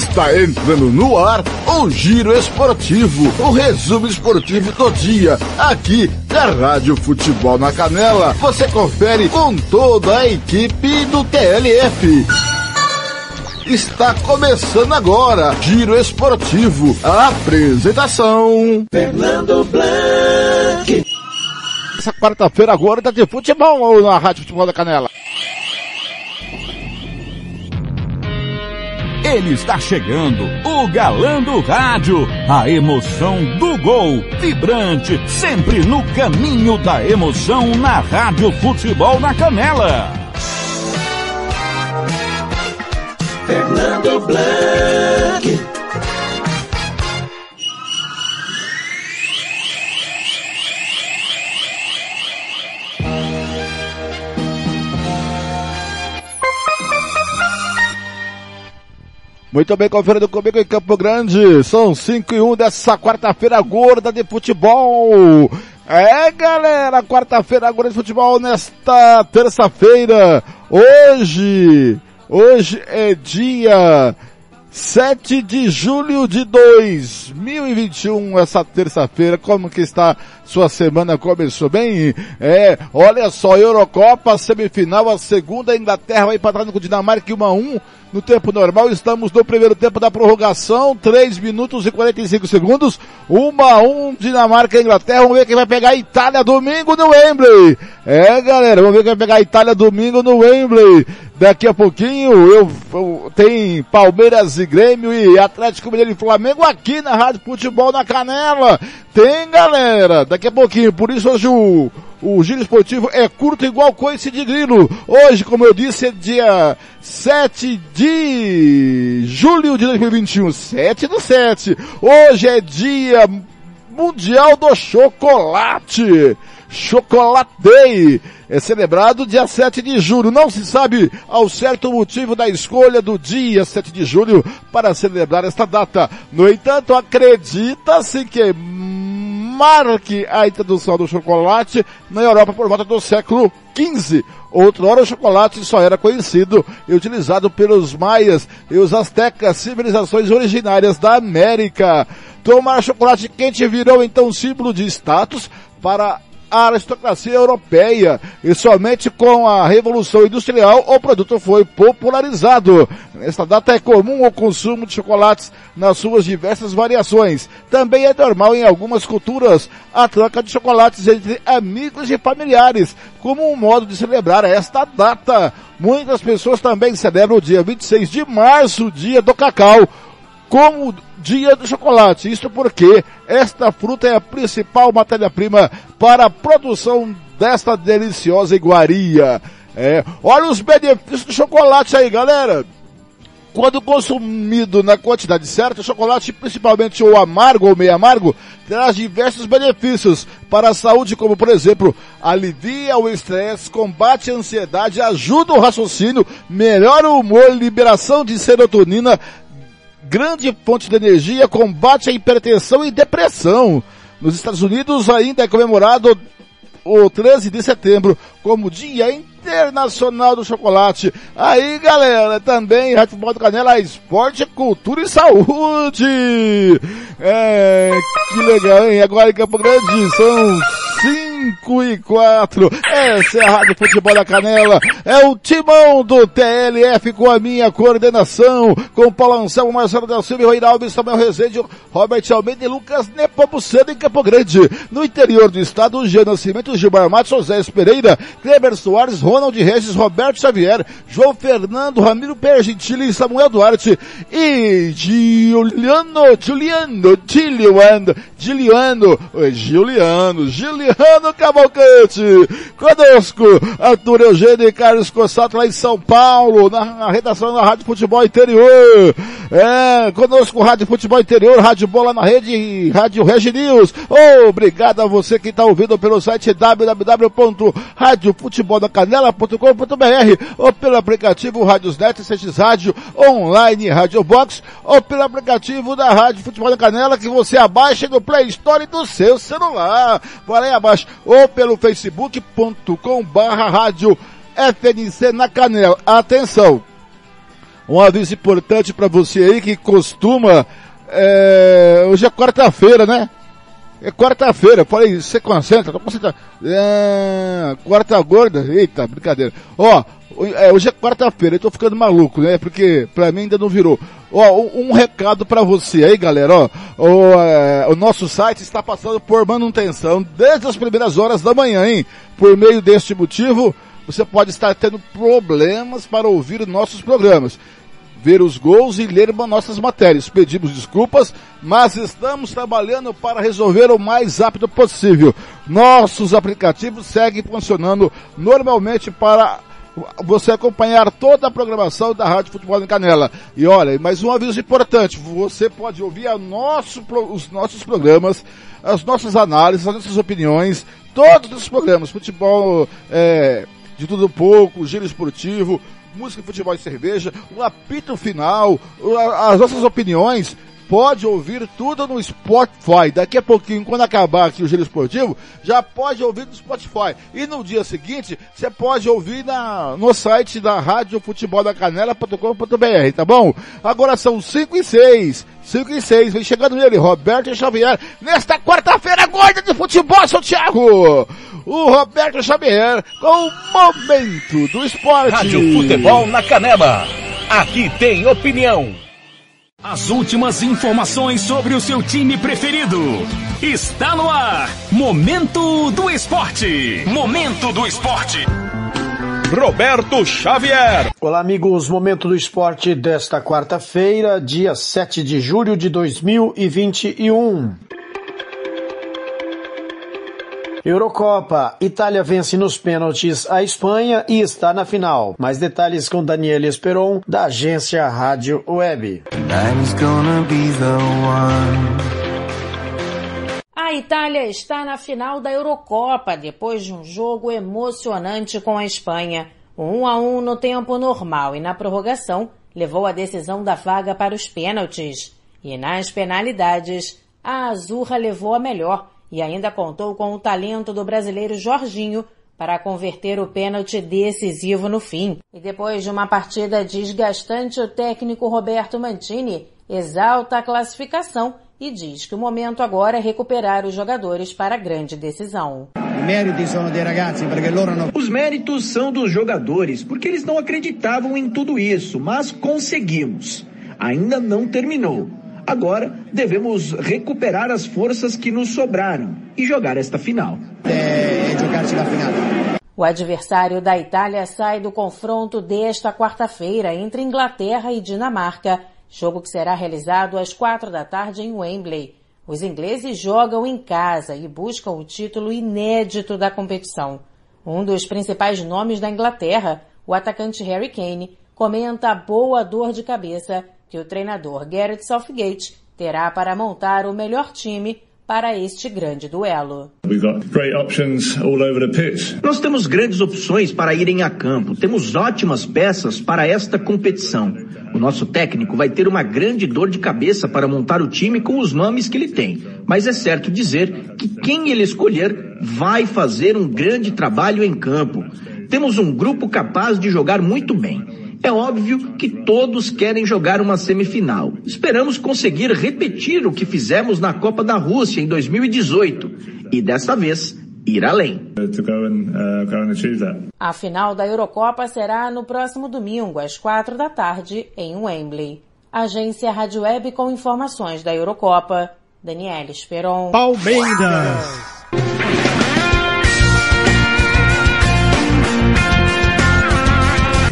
Está entrando no ar o Giro Esportivo, o resumo esportivo do dia, aqui da Rádio Futebol na Canela. Você confere com toda a equipe do TLF. Está começando agora, Giro Esportivo, a apresentação. Fernando Blanc. Essa quarta-feira agora tá de futebol na Rádio Futebol da Canela. Ele está chegando, o galã do rádio, a emoção do gol, vibrante, sempre no caminho da emoção na Rádio Futebol na Canela. Fernando Blanc. Muito bem, conferindo comigo em Campo Grande. São 5 e 1 dessa quarta-feira gorda de futebol. É, galera, quarta-feira gorda de futebol nesta terça-feira. Hoje, hoje é dia 7 de julho de 2021, essa terça-feira, como que está sua semana? Começou bem? É, olha só, Eurocopa, semifinal, a segunda, Inglaterra vai empatando com Dinamarca 1 a 1 no tempo normal, estamos no primeiro tempo da prorrogação, 3 minutos e 45 segundos, 1 a 1 Dinamarca e Inglaterra, vamos ver quem vai pegar a Itália domingo no Wembley. É galera, vamos ver quem vai pegar a Itália domingo no Wembley. Daqui a pouquinho eu, eu tem Palmeiras e Grêmio e Atlético Mineiro e Flamengo aqui na Rádio Futebol na Canela. Tem galera, daqui a pouquinho, por isso hoje o o giro esportivo é curto igual coice de grilo. Hoje, como eu disse, é dia 7 de julho de 2021. 7 do 7. Hoje é dia mundial do chocolate. Chocolate Day. É celebrado dia 7 de julho. Não se sabe ao certo o motivo da escolha do dia 7 de julho para celebrar esta data. No entanto, acredita-se que marque a introdução do chocolate na Europa por volta do século XV. Outrora o chocolate só era conhecido e utilizado pelos maias e os astecas, civilizações originárias da América. Tomar chocolate quente virou então símbolo de status para a aristocracia europeia e somente com a Revolução Industrial o produto foi popularizado. Nesta data é comum o consumo de chocolates nas suas diversas variações. Também é normal em algumas culturas a troca de chocolates entre amigos e familiares, como um modo de celebrar esta data. Muitas pessoas também celebram o dia 26 de março, dia do cacau, como dia do chocolate. Isso porque esta fruta é a principal matéria-prima para a produção desta deliciosa iguaria. É, olha os benefícios do chocolate aí, galera. Quando consumido na quantidade certa, o chocolate, principalmente o amargo ou meio amargo, traz diversos benefícios para a saúde, como por exemplo, alivia o estresse, combate a ansiedade, ajuda o raciocínio, melhora o humor, liberação de serotonina, grande fonte de energia, combate à hipertensão e depressão. Nos Estados Unidos ainda é comemorado o 13 de setembro como Dia Internacional do Chocolate. Aí, galera, também Rádio Futebol do Canela, esporte, cultura e saúde. É, que legal, hein? Agora em Campo Grande são 5 e 4. Essa é a Rádio Futebol da Canela. É o timão do TLF com a minha coordenação, com Paulo Anselmo, Marcelo Del Silva, Reinaldo, Samuel Rezende, Robert Almeida e Lucas Nepomuceno em Campo Grande. No interior do estado, Jean Nascimento, Gilmar Matos, José Pereira, Kleber Soares, Ronald Regis, Roberto Xavier, João Fernando, Ramiro Pergentili, Samuel Duarte e Giuliano, Giuliano, Giuliano, Giuliano, Giuliano, Giuliano Cavalcante. Conosco, Arthur Eugênio e Carlos Cossato lá em São Paulo, na redação da Rádio Futebol Interior. É, conosco Rádio Futebol Interior, Rádio Bola na Rede Rádio Regi News. Obrigado a você que está ouvindo pelo site www.radiofuteboldacanela.com.br ou pelo aplicativo Rádiosnet, CX Rádio, online Rádio Box ou pelo aplicativo da Rádio Futebol da Canela que você abaixa no Play Store do seu celular. Vai aí abaixo ou pelo facebook.com barra rádio FNC na Canela. Atenção! Um aviso importante para você aí que costuma, é, hoje é quarta-feira, né? É quarta-feira, falei, você concentra, tô concentrado. É, quarta gorda, eita, brincadeira. Ó, é, hoje é quarta-feira, eu tô ficando maluco, né? Porque pra mim ainda não virou. Ó, um, recado para você aí, galera, ó. O, é, o nosso site está passando por manutenção desde as primeiras horas da manhã, hein? Por meio deste motivo, você pode estar tendo problemas para ouvir nossos programas ver os gols e ler nossas matérias. Pedimos desculpas, mas estamos trabalhando para resolver o mais rápido possível. Nossos aplicativos seguem funcionando normalmente para você acompanhar toda a programação da Rádio Futebol em Canela. E olha, mais um aviso importante, você pode ouvir nosso, os nossos programas, as nossas análises, as nossas opiniões, todos os programas, futebol é, de tudo um pouco, giro esportivo, música, futebol e cerveja, o apito final, as nossas opiniões, pode ouvir tudo no Spotify. Daqui a pouquinho, quando acabar aqui o giro esportivo, já pode ouvir no Spotify. E no dia seguinte, você pode ouvir na, no site da Rádio Futebol da Canela.com.br, tá bom? Agora são 5 e 6. 5 e 6, vem chegando ele, Roberto Xavier, nesta quarta-feira gorda de futebol, Santiago! O Roberto Xavier com o momento do esporte. Rádio Futebol na Canela. Aqui tem opinião. As últimas informações sobre o seu time preferido. Está no ar. Momento do Esporte. Momento do Esporte. Roberto Xavier. Olá, amigos. Momento do Esporte desta quarta-feira, dia 7 de julho de 2021. Eurocopa. Itália vence nos pênaltis a Espanha e está na final. Mais detalhes com Daniel Esperon, da agência Rádio Web. A Itália está na final da Eurocopa depois de um jogo emocionante com a Espanha. O 1 a 1 no tempo normal e na prorrogação levou a decisão da vaga para os pênaltis. E nas penalidades, a Azurra levou a melhor e ainda contou com o talento do brasileiro Jorginho para converter o pênalti decisivo no fim. E depois de uma partida desgastante, o técnico Roberto Mantini exalta a classificação e diz que o momento agora é recuperar os jogadores para a grande decisão. Os méritos são dos jogadores, porque eles não acreditavam em tudo isso, mas conseguimos. Ainda não terminou. Agora devemos recuperar as forças que nos sobraram e jogar esta final. É, o adversário da Itália sai do confronto desta quarta-feira entre Inglaterra e Dinamarca, jogo que será realizado às quatro da tarde em Wembley. Os ingleses jogam em casa e buscam o título inédito da competição. Um dos principais nomes da Inglaterra, o atacante Harry Kane, comenta a boa dor de cabeça que o treinador Gareth Southgate terá para montar o melhor time para este grande duelo. Nós temos grandes opções para irem a campo. Temos ótimas peças para esta competição. O nosso técnico vai ter uma grande dor de cabeça para montar o time com os nomes que ele tem. Mas é certo dizer que quem ele escolher vai fazer um grande trabalho em campo. Temos um grupo capaz de jogar muito bem. É óbvio que todos querem jogar uma semifinal. Esperamos conseguir repetir o que fizemos na Copa da Rússia em 2018 e dessa vez ir além. A final da Eurocopa será no próximo domingo, às quatro da tarde, em Wembley. Agência Rádio Web com informações da Eurocopa. Daniela Esperon. Palmeiras.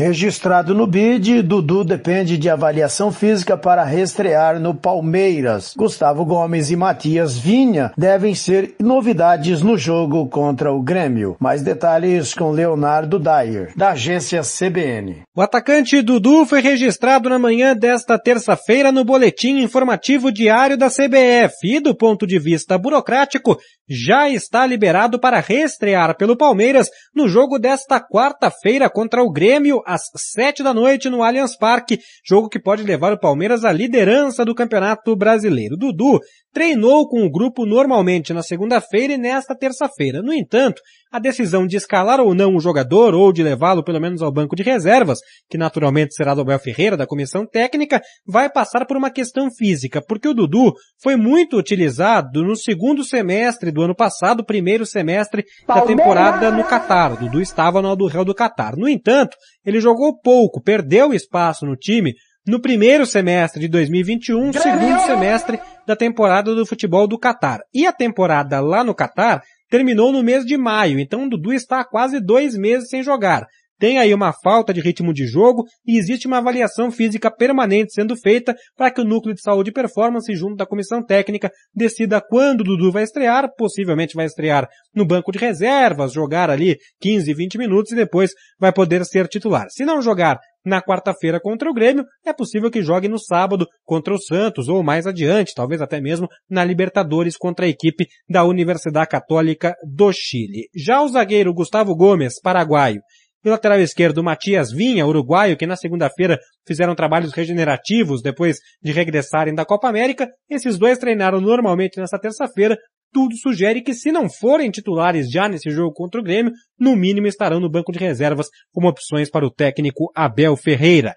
Registrado no BID, Dudu depende de avaliação física para reestrear no Palmeiras. Gustavo Gomes e Matias Vinha devem ser novidades no jogo contra o Grêmio. Mais detalhes com Leonardo Dyer, da agência CBN. O atacante Dudu foi registrado na manhã desta terça-feira no boletim informativo diário da CBF e, do ponto de vista burocrático, já está liberado para reestrear pelo Palmeiras no jogo desta quarta-feira contra o Grêmio sete da noite no Allianz Parque, jogo que pode levar o Palmeiras à liderança do Campeonato Brasileiro. Dudu treinou com o grupo normalmente na segunda-feira e nesta terça-feira. No entanto, a decisão de escalar ou não o jogador ou de levá-lo pelo menos ao banco de reservas, que naturalmente será do Abel Ferreira da comissão técnica, vai passar por uma questão física, porque o Dudu foi muito utilizado no segundo semestre do ano passado, primeiro semestre da temporada no Catar. O Dudu estava no Real do Catar. No entanto, ele jogou pouco, perdeu espaço no time no primeiro semestre de 2021, segundo semestre da temporada do futebol do Catar. E a temporada lá no Catar terminou no mês de maio, então o Dudu está há quase dois meses sem jogar. Tem aí uma falta de ritmo de jogo e existe uma avaliação física permanente sendo feita para que o núcleo de saúde e performance junto da comissão técnica decida quando o Dudu vai estrear, possivelmente vai estrear no banco de reservas, jogar ali 15, 20 minutos e depois vai poder ser titular. Se não jogar na quarta-feira contra o Grêmio, é possível que jogue no sábado contra o Santos ou mais adiante, talvez até mesmo na Libertadores contra a equipe da Universidade Católica do Chile. Já o zagueiro Gustavo Gomes, paraguaio, e o lateral esquerdo Matias Vinha, uruguaio, que na segunda-feira fizeram trabalhos regenerativos depois de regressarem da Copa América, esses dois treinaram normalmente nesta terça-feira, tudo sugere que se não forem titulares já nesse jogo contra o Grêmio, no mínimo estarão no banco de reservas como opções para o técnico Abel Ferreira.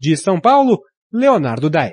De São Paulo, Leonardo Dai.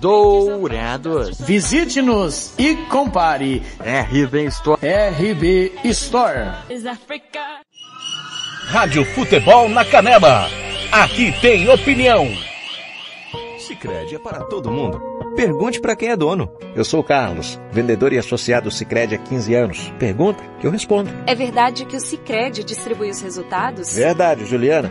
Dourados. Visite-nos e compare. RB Store. RB Store. Rádio Futebol na Canela. Aqui tem opinião. Sicredi é para todo mundo. Pergunte para quem é dono. Eu sou o Carlos, vendedor e associado Sicredi há 15 anos. Pergunta que eu respondo. É verdade que o Sicredi distribui os resultados? Verdade, Juliana.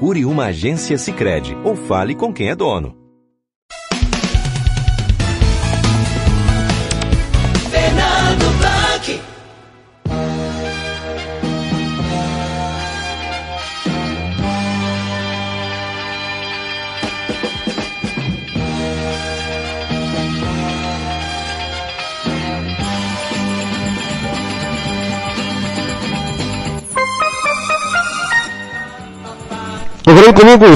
Procure uma agência Sicredi ou fale com quem é dono. Lembrando comigo,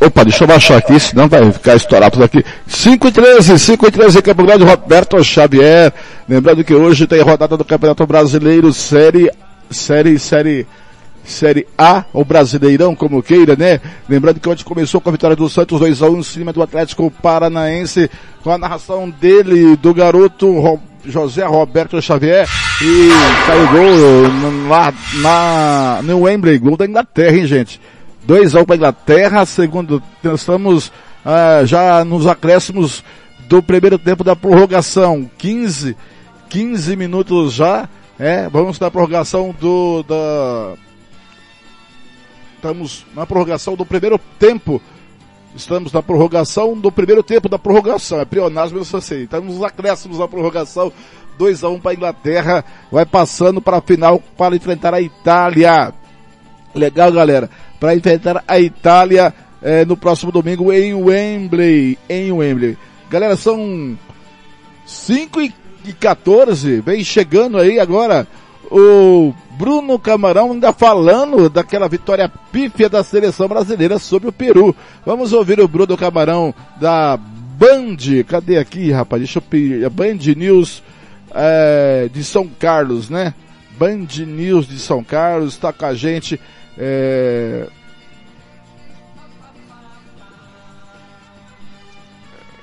opa, deixa eu baixar aqui, senão vai ficar estourado tudo aqui. 5 e 13, 5 e 13, Campo Grande, Roberto Xavier. Lembrando que hoje tem rodada do Campeonato Brasileiro, série, série, série, série A, ou Brasileirão, como queira, né? Lembrando que ontem começou com a vitória do Santos 2x1 em cima do Atlético Paranaense, com a narração dele, do garoto José Roberto Xavier, e saiu gol lá na, no Wembley, gol da Inglaterra, hein, gente? 2 a 1 para Inglaterra, segundo, estamos ah, já nos acréscimos do primeiro tempo da prorrogação, 15, 15 minutos já, é, vamos na prorrogação do, da, estamos na prorrogação do primeiro tempo, estamos na prorrogação do primeiro tempo da prorrogação, é pleonasmo, eu sei, estamos nos acréscimos da prorrogação, 2 a 1 para a Inglaterra, vai passando para a final para enfrentar a Itália. Legal, galera para enfrentar a Itália é, no próximo domingo em Wembley. Em Wembley. Galera, são 5 e e 14, vem chegando aí agora o Bruno Camarão ainda falando daquela vitória pífia da seleção brasileira sobre o Peru. Vamos ouvir o Bruno Camarão da Band, cadê aqui, rapaz? Deixa eu pedir, Band News é, de São Carlos, né? Band News de São Carlos, está com a gente. É...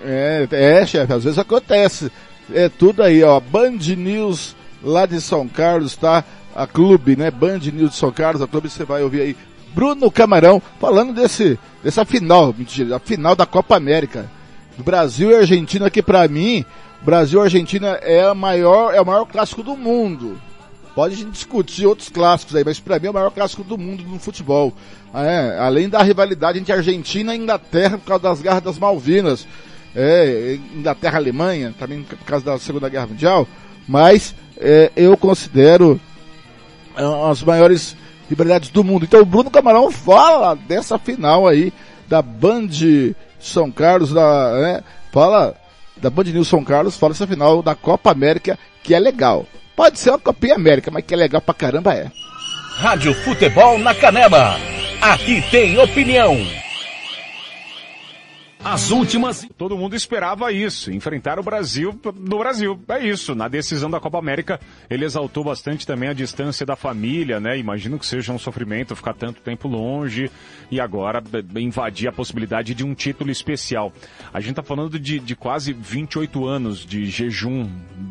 É, é, chefe, às vezes acontece. É tudo aí, ó. Band News lá de São Carlos, tá? A clube, né? Band News de São Carlos, a clube você vai ouvir aí. Bruno Camarão falando desse, dessa final, mentira, a final da Copa América. Do Brasil e Argentina, que para mim, Brasil e Argentina é, a maior, é o maior clássico do mundo. Pode discutir outros clássicos aí, mas para mim é o maior clássico do mundo no futebol. É, além da rivalidade entre Argentina e Inglaterra por causa das guerras das Malvinas. É, Inglaterra Alemanha, também por causa da Segunda Guerra Mundial. Mas é, eu considero é, as maiores rivalidades do mundo. Então o Bruno Camarão fala dessa final aí da Band São Carlos, da, né, fala da Band News São Carlos, fala dessa final da Copa América, que é legal. Pode ser uma Copinha América, mas que é legal pra caramba é. Rádio Futebol na Canela. Aqui tem opinião. As últimas. Todo mundo esperava isso, enfrentar o Brasil no Brasil. É isso. Na decisão da Copa América, ele exaltou bastante também a distância da família, né? Imagino que seja um sofrimento ficar tanto tempo longe e agora invadir a possibilidade de um título especial. A gente tá falando de, de quase 28 anos de jejum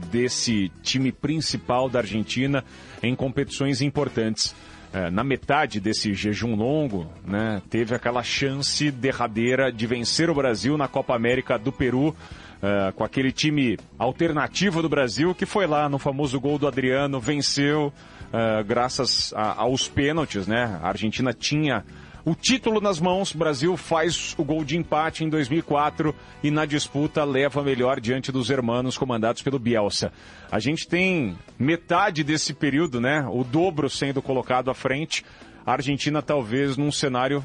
desse time principal da Argentina em competições importantes é, na metade desse jejum longo, né, teve aquela chance derradeira de vencer o Brasil na Copa América do Peru, é, com aquele time alternativo do Brasil que foi lá no famoso gol do Adriano, venceu é, graças a, aos pênaltis, né? A Argentina tinha o título nas mãos, Brasil faz o gol de empate em 2004 e na disputa leva melhor diante dos hermanos comandados pelo Bielsa. A gente tem metade desse período, né? O dobro sendo colocado à frente. A Argentina talvez num cenário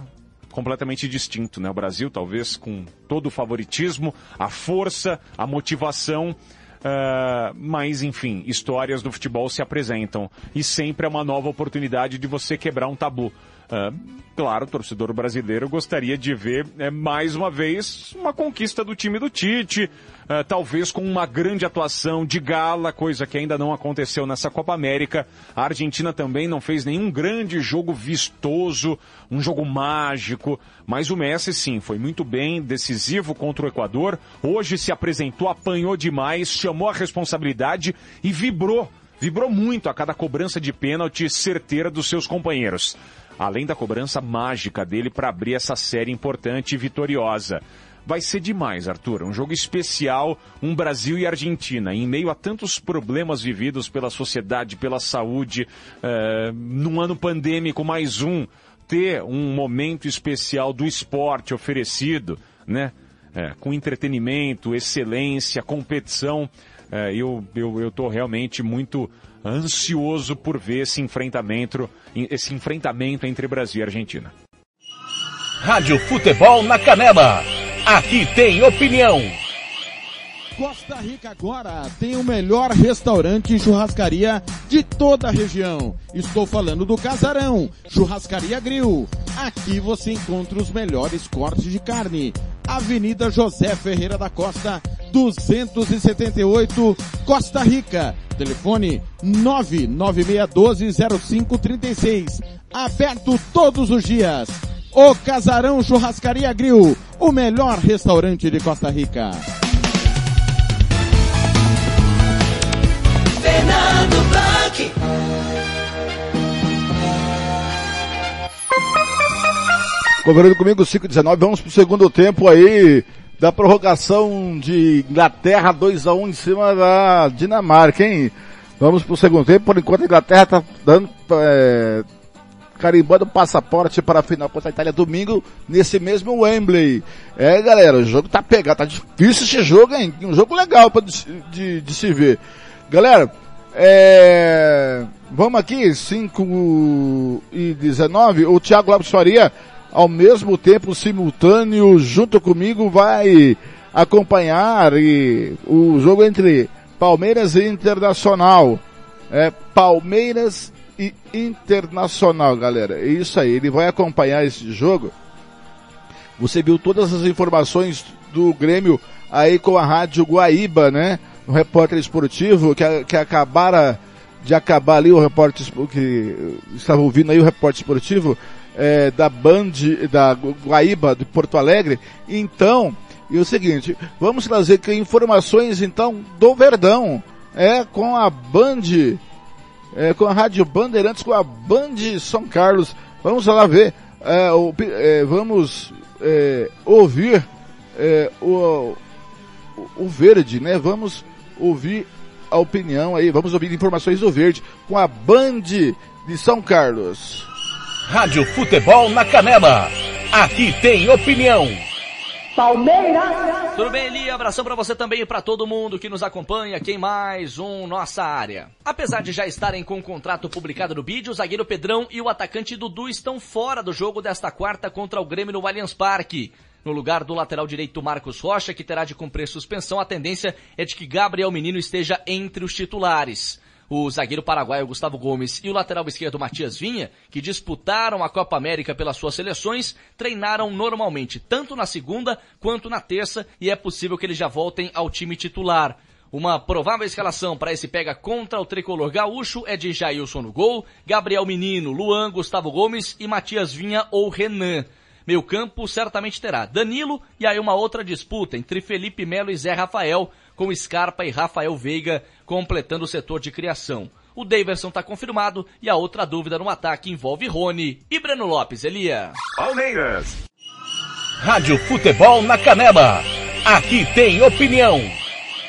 completamente distinto, né? O Brasil talvez com todo o favoritismo, a força, a motivação. Uh, mas, enfim, histórias do futebol se apresentam e sempre é uma nova oportunidade de você quebrar um tabu. Uh, claro, o torcedor brasileiro gostaria de ver é, mais uma vez uma conquista do time do Tite, uh, talvez com uma grande atuação de gala, coisa que ainda não aconteceu nessa Copa América. A Argentina também não fez nenhum grande jogo vistoso, um jogo mágico, mas o Messi sim, foi muito bem, decisivo contra o Equador. Hoje se apresentou, apanhou demais, chamou a responsabilidade e vibrou. Vibrou muito a cada cobrança de pênalti certeira dos seus companheiros além da cobrança mágica dele para abrir essa série importante e vitoriosa. Vai ser demais, Arthur. Um jogo especial, um Brasil e Argentina, em meio a tantos problemas vividos pela sociedade, pela saúde, uh, num ano pandêmico mais um, ter um momento especial do esporte oferecido, né? É, com entretenimento, excelência, competição. É, eu, eu, eu tô realmente muito ansioso por ver esse enfrentamento, esse enfrentamento entre Brasil e Argentina. Rádio Futebol na Canela. Aqui tem opinião. Costa Rica agora tem o melhor restaurante e churrascaria de toda a região. Estou falando do Casarão, Churrascaria Grill. Aqui você encontra os melhores cortes de carne. Avenida José Ferreira da Costa, 278, Costa Rica. Telefone 996120536. Aberto todos os dias. O Casarão Churrascaria Grill, o melhor restaurante de Costa Rica. Fernando. Conversando comigo 519, vamos pro segundo tempo aí da prorrogação de Inglaterra 2 a 1 em cima da Dinamarca, hein? Vamos pro segundo tempo, por enquanto a Inglaterra tá dando é, carimbando passaporte para a final contra a Itália domingo, nesse mesmo Wembley. É, galera, o jogo tá pegado, tá difícil esse jogo, hein? Um jogo legal para de, de, de se ver. Galera, é... Vamos aqui, 5 e 19. O Thiago Lopes Faria, ao mesmo tempo simultâneo, junto comigo, vai acompanhar e o jogo entre Palmeiras e Internacional. É Palmeiras e Internacional, galera. É isso aí. Ele vai acompanhar esse jogo. Você viu todas as informações do Grêmio aí com a Rádio Guaíba, né? O repórter esportivo que, que acabara de acabar ali o repórter que estava ouvindo aí o repórter esportivo é, da Band da Guaíba de Porto Alegre. Então, e o seguinte, vamos trazer que informações então do Verdão, é com a Band, é, com a Rádio Bandeirantes, com a Band São Carlos. Vamos lá ver, é, o, é, vamos é, ouvir é, o, o Verde, né? Vamos ouvir a opinião aí, vamos ouvir informações do Verde com a Band de São Carlos. Rádio Futebol na Canela. Aqui tem opinião. Palmeiras. Tudo bem, Eli? Abração para você também e para todo mundo que nos acompanha aqui em mais um Nossa Área. Apesar de já estarem com o contrato publicado no vídeo, o zagueiro Pedrão e o atacante Dudu estão fora do jogo desta quarta contra o Grêmio no Allianz Parque. No lugar do lateral direito Marcos Rocha, que terá de cumprir suspensão, a tendência é de que Gabriel Menino esteja entre os titulares. O zagueiro paraguaio Gustavo Gomes e o lateral esquerdo Matias Vinha, que disputaram a Copa América pelas suas seleções, treinaram normalmente, tanto na segunda quanto na terça, e é possível que eles já voltem ao time titular. Uma provável escalação para esse pega contra o tricolor gaúcho é de Jailson no gol, Gabriel Menino, Luan, Gustavo Gomes e Matias Vinha ou Renan. Meio campo certamente terá Danilo e aí uma outra disputa entre Felipe Melo e Zé Rafael, com Scarpa e Rafael Veiga completando o setor de criação. O Daverson está confirmado e a outra dúvida no ataque envolve Rony e Breno Lopes, Elia. Palmeiras. Rádio Futebol na Canela. Aqui tem opinião.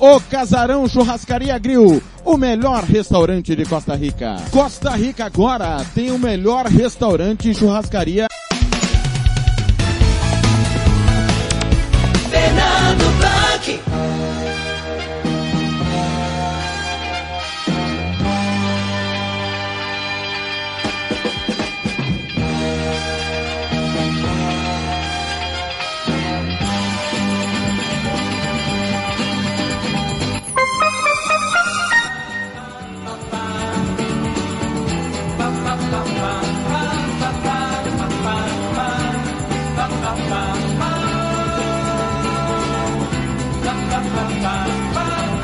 O Casarão Churrascaria Grill, o melhor restaurante de Costa Rica. Costa Rica agora tem o melhor restaurante e churrascaria. Fernando Blanc.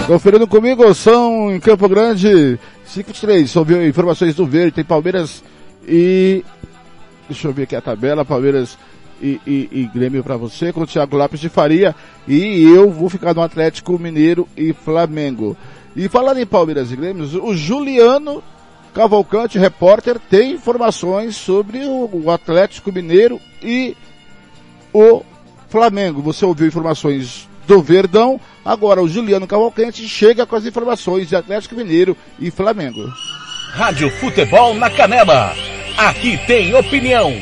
Conferindo comigo, são em Campo Grande, 5-3, só viu informações do Verde, tem Palmeiras e... Deixa eu ver aqui a tabela, Palmeiras e, e, e Grêmio para você, com o Thiago Lápis de Faria, e eu vou ficar no Atlético Mineiro e Flamengo. E falando em Palmeiras e Grêmio, o Juliano Cavalcante, repórter, tem informações sobre o Atlético Mineiro e o Flamengo. Você ouviu informações do Verdão. Agora o Juliano Cavalcante chega com as informações de Atlético Mineiro e Flamengo. Rádio Futebol na Canela. Aqui tem opinião.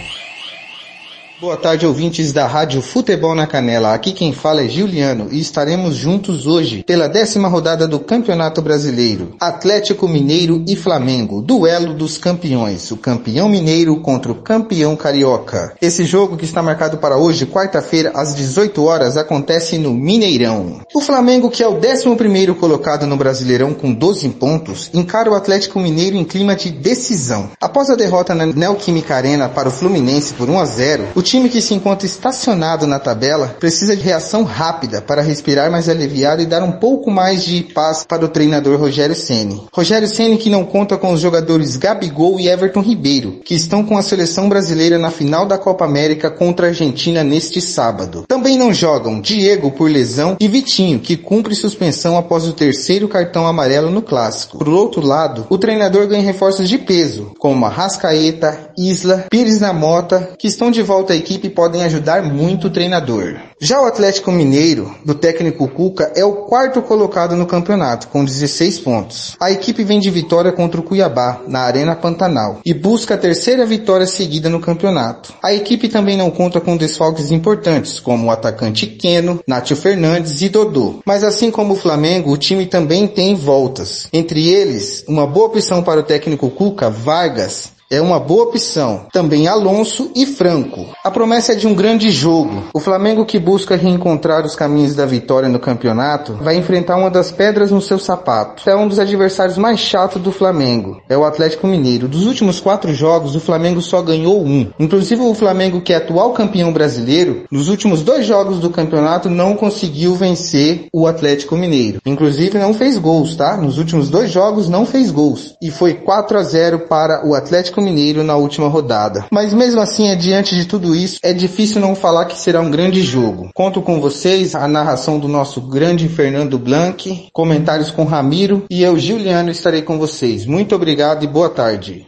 Boa tarde, ouvintes da Rádio Futebol na Canela. Aqui quem fala é Juliano e estaremos juntos hoje pela décima rodada do Campeonato Brasileiro. Atlético Mineiro e Flamengo, duelo dos campeões. O campeão mineiro contra o campeão carioca. Esse jogo que está marcado para hoje, quarta-feira, às 18 horas, acontece no Mineirão. O Flamengo, que é o décimo primeiro colocado no Brasileirão com 12 pontos, encara o Atlético Mineiro em clima de decisão. Após a derrota na Neoquímica Arena para o Fluminense por 1 a 0, o time que se encontra estacionado na tabela precisa de reação rápida para respirar mais aliviado e dar um pouco mais de paz para o treinador Rogério Ceni. Rogério Ceni que não conta com os jogadores Gabigol e Everton Ribeiro, que estão com a seleção brasileira na final da Copa América contra a Argentina neste sábado. Também não jogam Diego por lesão e Vitinho, que cumpre suspensão após o terceiro cartão amarelo no clássico. Por outro lado, o treinador ganha reforços de peso, como Arrascaeta, Isla, Pires na Mota, que estão de volta à equipe podem ajudar muito o treinador. Já o Atlético Mineiro, do técnico Cuca, é o quarto colocado no campeonato, com 16 pontos. A equipe vem de vitória contra o Cuiabá, na Arena Pantanal, e busca a terceira vitória seguida no campeonato. A equipe também não conta com desfalques importantes, como o atacante Queno, Nátio Fernandes e Dodô. Mas assim como o Flamengo, o time também tem voltas. Entre eles, uma boa opção para o técnico Cuca, Vargas, é uma boa opção. Também Alonso e Franco. A promessa é de um grande jogo. O Flamengo que busca reencontrar os caminhos da vitória no campeonato vai enfrentar uma das pedras no seu sapato. É um dos adversários mais chatos do Flamengo. É o Atlético Mineiro. Dos últimos quatro jogos, o Flamengo só ganhou um. Inclusive o Flamengo que é atual campeão brasileiro, nos últimos dois jogos do campeonato não conseguiu vencer o Atlético Mineiro. Inclusive não fez gols, tá? Nos últimos dois jogos não fez gols. E foi 4 a 0 para o Atlético Mineiro na última rodada. Mas mesmo assim, diante de tudo isso, é difícil não falar que será um grande jogo. Conto com vocês, a narração do nosso grande Fernando Blanc, comentários com Ramiro e eu, Juliano, estarei com vocês. Muito obrigado e boa tarde.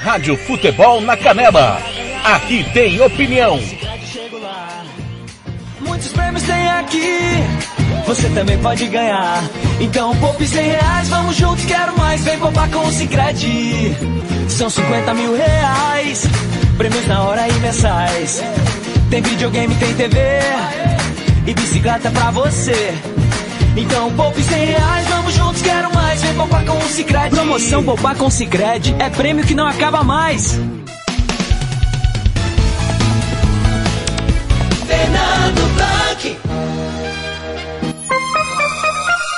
Rádio Futebol na Canela. Aqui tem opinião. Muitos prêmios tem aqui, você também pode ganhar. Então poupe 100 reais, vamos juntos, quero mais. Vem poupar com o Cicred. São 50 mil reais, prêmios na hora e mensais. Tem videogame, tem TV e bicicleta pra você. Então poupe 100 reais, vamos juntos, quero mais. Vem poupar com o Cicred. Promoção Poupar com Cicred é prêmio que não acaba mais.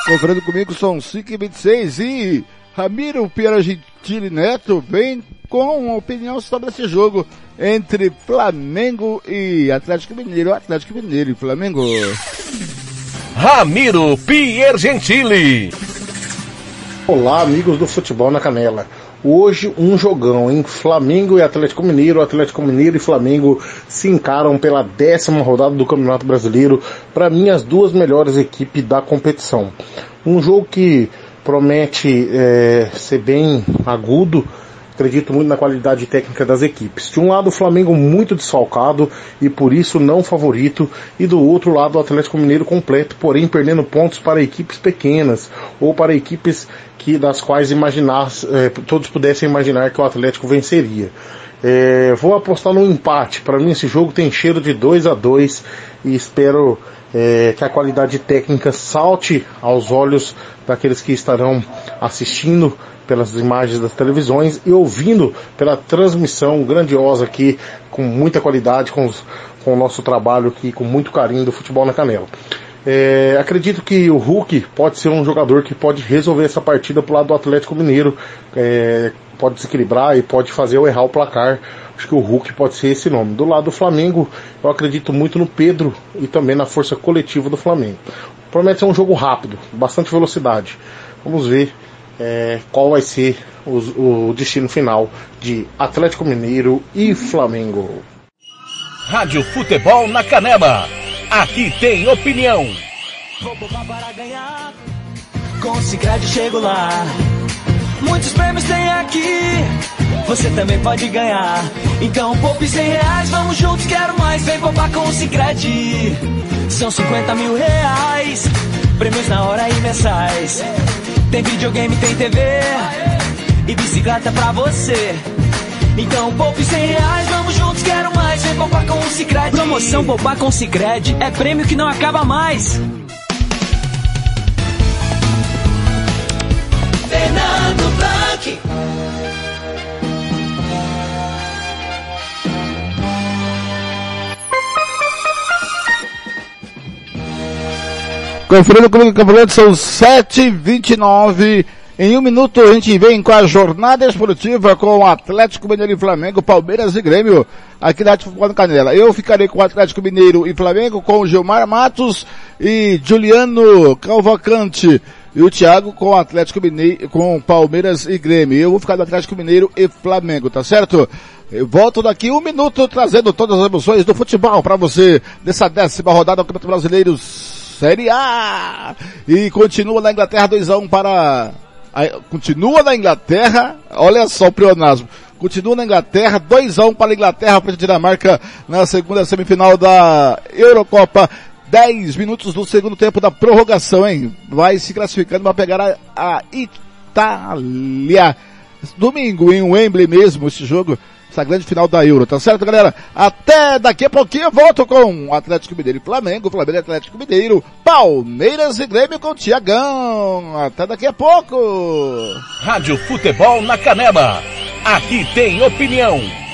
Conferindo comigo são 5 e 26 e Ramiro Piera Gentili Neto vem com uma opinião sobre esse jogo entre Flamengo e Atlético Mineiro. Atlético Mineiro e Flamengo. Ramiro Piergentili. Olá, amigos do Futebol na Canela. Hoje um jogão em Flamengo e Atlético Mineiro. Atlético Mineiro e Flamengo se encaram pela décima rodada do Campeonato Brasileiro. Para mim, as duas melhores equipes da competição. Um jogo que promete é, ser bem agudo. Acredito muito na qualidade técnica das equipes. De um lado, o Flamengo muito desfalcado e por isso não favorito, e do outro lado, o Atlético Mineiro completo, porém perdendo pontos para equipes pequenas ou para equipes que das quais imaginar, é, todos pudessem imaginar que o Atlético venceria. É, vou apostar no empate. Para mim, esse jogo tem cheiro de 2 a 2 e espero é, que a qualidade técnica salte aos olhos daqueles que estarão assistindo pelas imagens das televisões e ouvindo pela transmissão grandiosa aqui, com muita qualidade, com, os, com o nosso trabalho aqui, com muito carinho do futebol na canela. É, acredito que o Hulk pode ser um jogador que pode resolver essa partida pro lado do Atlético Mineiro, é, pode desequilibrar e pode fazer eu errar o placar. Acho que o Hulk pode ser esse nome. Do lado do Flamengo, eu acredito muito no Pedro e também na força coletiva do Flamengo. Promete ser um jogo rápido, bastante velocidade. Vamos ver é, qual vai ser o, o destino final de Atlético Mineiro e Flamengo. Rádio Futebol na Canela. Aqui tem opinião. Vou para ganhar. Com o Cicred chego lá. Muitos prêmios tem aqui. Você também pode ganhar. Então poupe 100 reais, vamos juntos, quero mais. Vem poupar com o Cicred. São 50 mil reais. Prêmios na hora e mensais. Tem videogame, tem TV. E bicicleta pra você. Então poupe 100 reais, vamos juntos, quero mais. Vem poupar com o Cicred. Promoção Poupar com Cicred é prêmio que não acaba mais. Fernando Blanc. Conferindo comigo campeonato, são 7h29 Em um minuto a gente vem com a jornada esportiva com Atlético Mineiro e Flamengo, Palmeiras e Grêmio, aqui na Futebol Canela. Eu ficarei com Atlético Mineiro e Flamengo, com Gilmar Matos e Juliano Calvacante. E o Thiago com o Atlético Mineiro, com Palmeiras e Grêmio. Eu vou ficar do Atlético Mineiro e Flamengo, tá certo? Eu volto daqui um minuto trazendo todas as emoções do futebol para você dessa décima rodada do Campeonato Brasileiro Série A. E continua na Inglaterra 2x1 um para continua na Inglaterra, olha só o pleonasmo, continua na Inglaterra, 2x1 um para a Inglaterra frente à Dinamarca na segunda semifinal da Eurocopa. 10 minutos do segundo tempo da prorrogação, hein? Vai se classificando para pegar a, a Itália. Domingo em Wembley mesmo, esse jogo essa grande final da Euro, tá certo, galera? Até daqui a pouquinho eu volto com Atlético Mineiro e Flamengo, Flamengo e Atlético Mineiro, Palmeiras e Grêmio com Tiagão. Até daqui a pouco. Rádio Futebol na Canela. Aqui tem opinião.